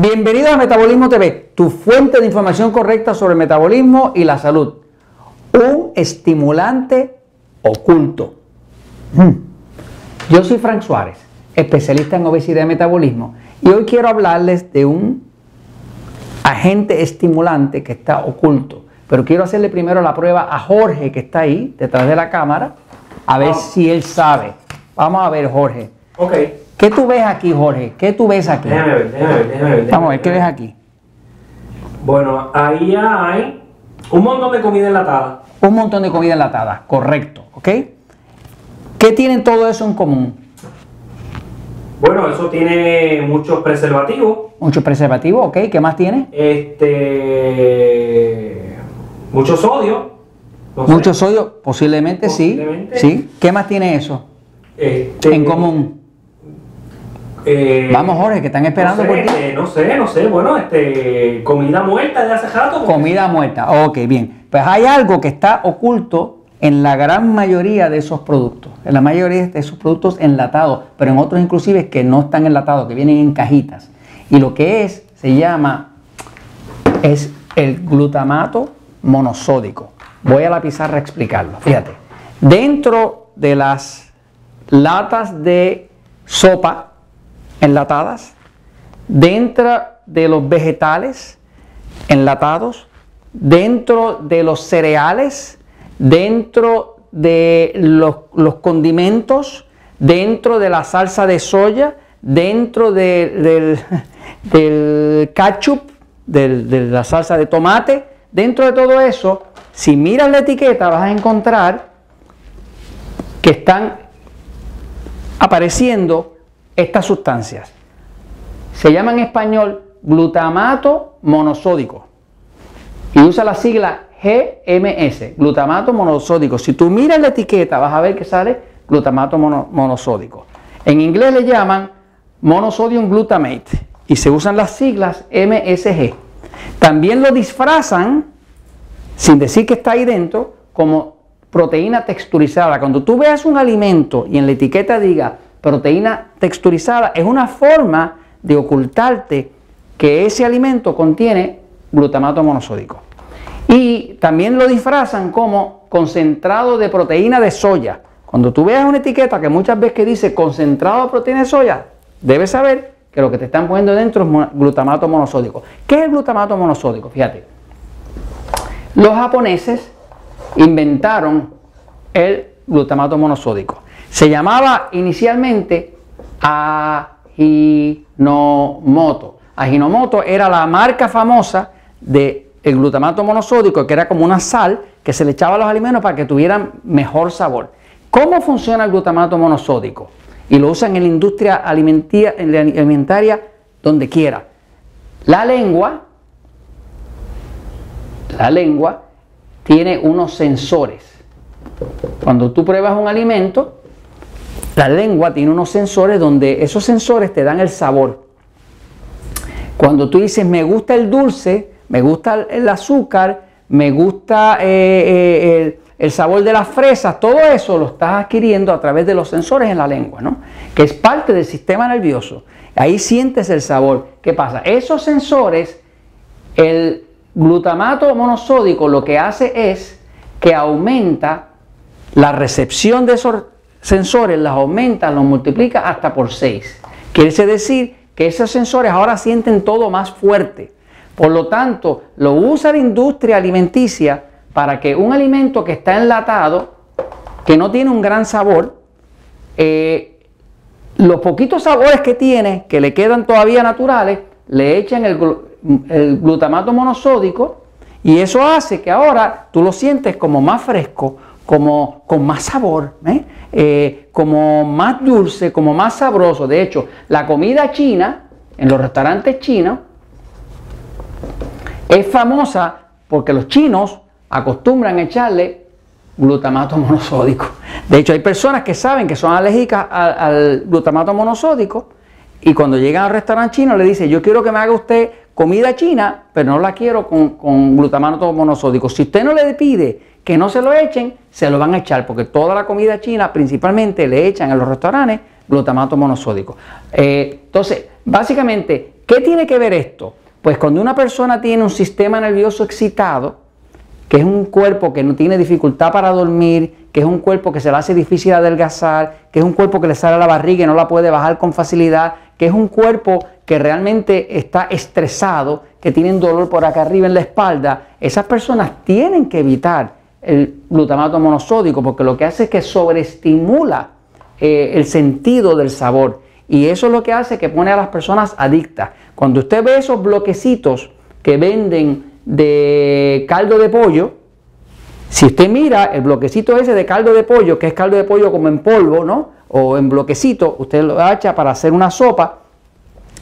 Bienvenido a Metabolismo TV, tu fuente de información correcta sobre el metabolismo y la salud. Un estimulante oculto. Mm. Yo soy Frank Suárez, especialista en obesidad y metabolismo, y hoy quiero hablarles de un agente estimulante que está oculto. Pero quiero hacerle primero la prueba a Jorge, que está ahí, detrás de la cámara, a ver si él sabe. Vamos a ver, Jorge. Ok. ¿Qué tú ves aquí, Jorge? ¿Qué tú ves aquí? Déjame ver, déjame ver, déjame ver. Vamos a ver, ¿qué ves aquí? Bueno, ahí hay un montón de comida enlatada. Un montón de comida enlatada, correcto, ¿ok? ¿Qué tienen todo eso en común? Bueno, eso tiene muchos preservativos. Mucho preservativo, ¿ok? ¿Qué más tiene? Este. Mucho sodio. no sé. Mucho sodio, posiblemente, Posiblemente. sí. Sí. ¿Qué más tiene eso Este, en común? Eh, Vamos, Jorge, que están esperando no sé, por ti. este, no sé, no sé. Bueno, este. Comida muerta de hace rato. Comida muerta, ok, bien. Pues hay algo que está oculto en la gran mayoría de esos productos, en la mayoría de esos productos enlatados, pero en otros inclusive que no están enlatados, que vienen en cajitas. Y lo que es, se llama, es el glutamato monosódico. Voy a la pizarra a explicarlo. Fíjate, dentro de las latas de sopa enlatadas, dentro de los vegetales enlatados, dentro de los cereales, dentro de los, condimentos, dentro de la salsa de soya, dentro de- del, del ketchup, de la salsa de tomate, dentro de todo eso, si miras la etiqueta vas a encontrar que están apareciendo estas sustancias. Se llama en español glutamato monosódico y usa la sigla GMS, glutamato monosódico. Si tú miras la etiqueta vas a ver que sale glutamato mono- monosódico. En inglés le llaman monosodium glutamate y se usan las siglas MSG. También lo disfrazan, sin decir que está ahí dentro, como proteína texturizada. Cuando tú veas un alimento y en la etiqueta diga proteína texturizada, es una forma de ocultarte que ese alimento contiene glutamato monosódico. Y también lo disfrazan como concentrado de proteína de soya. Cuando tú veas una etiqueta que muchas veces que dice concentrado de proteína de soya, debes saber que lo que te están poniendo dentro es glutamato monosódico. ¿Qué es el glutamato monosódico? Fíjate. Los japoneses inventaron el glutamato monosódico. Se llamaba inicialmente Ajinomoto. Ajinomoto era la marca famosa del glutamato monosódico, que era como una sal que se le echaba a los alimentos para que tuvieran mejor sabor. ¿Cómo funciona el glutamato monosódico? Y lo usan en la industria alimentaria donde quiera. La lengua, la lengua tiene unos sensores. Cuando tú pruebas un alimento, la lengua tiene unos sensores donde esos sensores te dan el sabor. Cuando tú dices me gusta el dulce, me gusta el azúcar, me gusta eh, eh, el, el sabor de las fresas, todo eso lo estás adquiriendo a través de los sensores en la lengua, ¿no? Que es parte del sistema nervioso. Ahí sientes el sabor. ¿Qué pasa? Esos sensores, el glutamato monosódico lo que hace es que aumenta la recepción de esos sensores, las aumenta, los multiplica hasta por 6. Quiere decir que esos sensores ahora sienten todo más fuerte. Por lo tanto, lo usa la industria alimenticia para que un alimento que está enlatado, que no tiene un gran sabor, eh, los poquitos sabores que tiene, que le quedan todavía naturales, le echan el, glu- el glutamato monosódico y eso hace que ahora tú lo sientes como más fresco, como con más sabor, ¿eh? Eh, como más dulce, como más sabroso. De hecho, la comida china, en los restaurantes chinos, es famosa porque los chinos acostumbran a echarle glutamato monosódico. De hecho, hay personas que saben que son alérgicas al, glutamato monosódico y cuando llegan al restaurante chino le dicen, yo quiero que me haga usted comida china, pero no la quiero con, con glutamato monosódico. Si usted no le pide que no se lo echen, se lo van a echar, porque toda la comida china principalmente le echan en los restaurantes glutamato monosódico. Eh, entonces, básicamente, ¿Qué tiene que ver esto? Pues cuando una persona tiene un sistema nervioso excitado, que es un cuerpo que no tiene dificultad para dormir, que es un cuerpo que se le hace difícil adelgazar, que es un cuerpo que le sale a la barriga y no la puede bajar con facilidad, que es un cuerpo que realmente está estresado, que tienen dolor por acá arriba en la espalda, esas personas tienen que evitar el glutamato monosódico porque lo que hace es que sobreestimula eh, el sentido del sabor y eso es lo que hace que pone a las personas adictas. Cuando usted ve esos bloquecitos que venden de caldo de pollo, si usted mira el bloquecito ese de caldo de pollo, que es caldo de pollo como en polvo, ¿no? O en bloquecito, usted lo echa para hacer una sopa,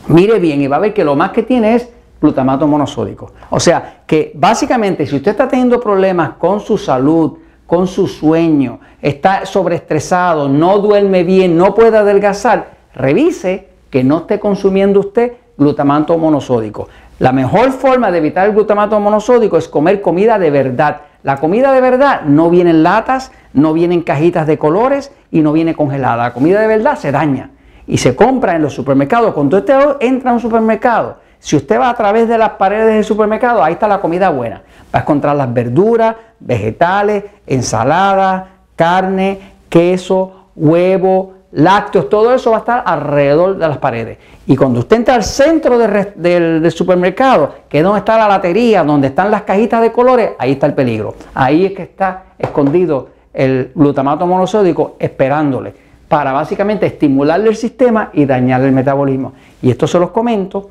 mire bien y va a ver que lo más que tiene es glutamato monosódico. O sea, que básicamente si usted está teniendo problemas con su salud, con su sueño, está sobreestresado, no duerme bien, no puede adelgazar, revise que no esté consumiendo usted glutamato monosódico. La mejor forma de evitar el glutamato monosódico es comer comida de verdad. La comida de verdad no viene en latas, no viene en cajitas de colores y no viene congelada. La comida de verdad se daña y se compra en los supermercados. Cuando usted entra a un supermercado, si usted va a través de las paredes del supermercado, ahí está la comida buena. Va a encontrar las verduras, vegetales, ensaladas, carne, queso, huevo, lácteos, todo eso va a estar alrededor de las paredes. Y cuando usted entra al centro del, supermercado, que es donde está la latería, donde están las cajitas de colores, ahí está el peligro. Ahí es que está escondido el glutamato monosódico esperándole para básicamente estimularle el sistema y dañarle el metabolismo. Y esto se los comento